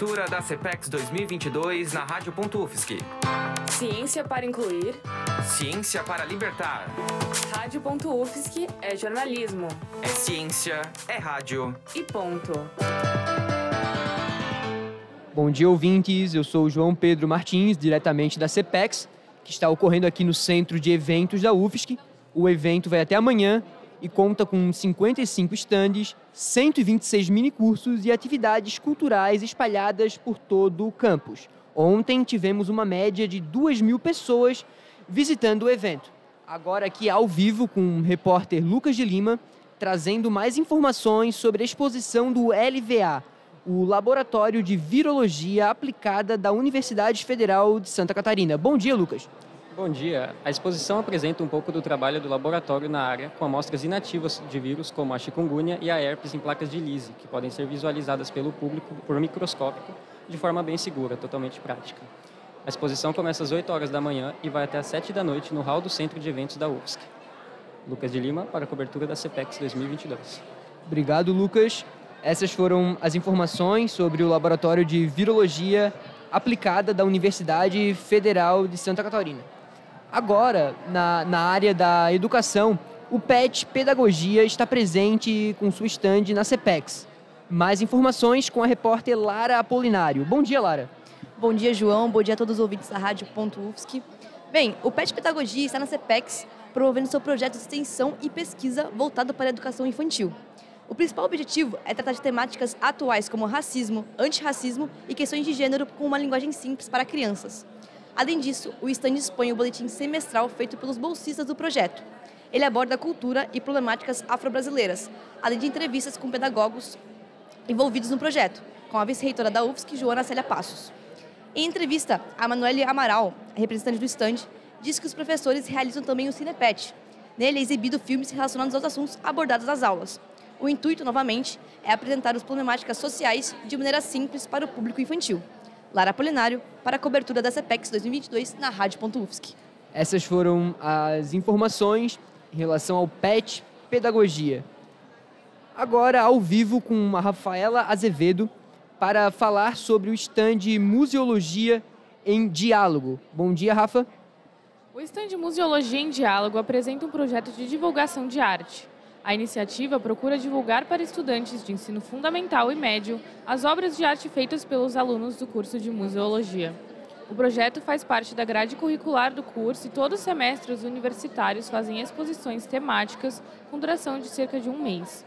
Cobertura da CPEX 2022 na Rádio.UFSC. Ciência para incluir. Ciência para libertar. Rádio.UFSC é jornalismo. É ciência, é rádio. E ponto. Bom dia, ouvintes. Eu sou o João Pedro Martins, diretamente da CPEX, que está ocorrendo aqui no Centro de Eventos da UFSC. O evento vai até amanhã e conta com 55 estandes, 126 minicursos e atividades culturais espalhadas por todo o campus. Ontem tivemos uma média de 2 mil pessoas visitando o evento. Agora aqui ao vivo com o repórter Lucas de Lima, trazendo mais informações sobre a exposição do LVA, o Laboratório de Virologia Aplicada da Universidade Federal de Santa Catarina. Bom dia, Lucas. Bom dia. A exposição apresenta um pouco do trabalho do laboratório na área, com amostras inativas de vírus como a chikungunya e a herpes em placas de Lise, que podem ser visualizadas pelo público por microscópio de forma bem segura, totalmente prática. A exposição começa às 8 horas da manhã e vai até às 7 da noite no hall do Centro de Eventos da UFSC. Lucas de Lima, para a cobertura da CPEX 2022. Obrigado, Lucas. Essas foram as informações sobre o Laboratório de Virologia Aplicada da Universidade Federal de Santa Catarina. Agora, na, na área da educação, o PET Pedagogia está presente com sua estande na CEPEX. Mais informações com a repórter Lara Apolinário. Bom dia, Lara. Bom dia, João. Bom dia a todos os ouvintes da Rádio.UFSC. Bem, o PET Pedagogia está na CEPEX promovendo seu projeto de extensão e pesquisa voltado para a educação infantil. O principal objetivo é tratar de temáticas atuais como racismo, antirracismo e questões de gênero com uma linguagem simples para crianças. Além disso, o stand expõe o boletim semestral feito pelos bolsistas do projeto. Ele aborda cultura e problemáticas afro-brasileiras, além de entrevistas com pedagogos envolvidos no projeto, com a vice-reitora da UFSC, Joana Célia Passos. Em entrevista, a Manuele Amaral, representante do stand, disse que os professores realizam também o Cinepet. Nele é exibido filmes relacionados aos assuntos abordados nas aulas. O intuito, novamente, é apresentar as problemáticas sociais de maneira simples para o público infantil. Lara Polinário, para a cobertura da CPEX 2022 na Rádio.UFSC. Essas foram as informações em relação ao PET Pedagogia. Agora, ao vivo, com a Rafaela Azevedo, para falar sobre o stand Museologia em Diálogo. Bom dia, Rafa. O stand Museologia em Diálogo apresenta um projeto de divulgação de arte. A iniciativa procura divulgar para estudantes de ensino fundamental e médio as obras de arte feitas pelos alunos do curso de Museologia. O projeto faz parte da grade curricular do curso e todos os semestres universitários fazem exposições temáticas com duração de cerca de um mês.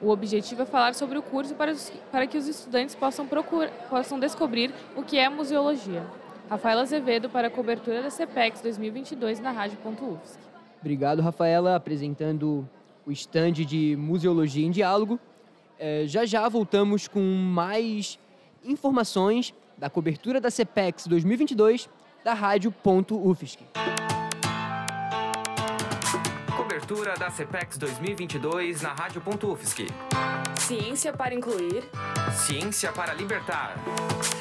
O objetivo é falar sobre o curso para, os, para que os estudantes possam, possam descobrir o que é museologia. Rafaela Azevedo para a cobertura da CPEX 2022 na Rádio.UFSC. Obrigado, Rafaela, apresentando o estande de Museologia em Diálogo. É, já já voltamos com mais informações da cobertura da CPEX 2022 da Rádio.UFSC. Cobertura da CPEX 2022 na Rádio.UFSC. Ciência para incluir. Ciência para libertar.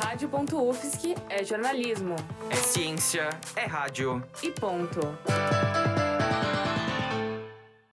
Rádio.UFSC é jornalismo. É ciência, é rádio. E ponto.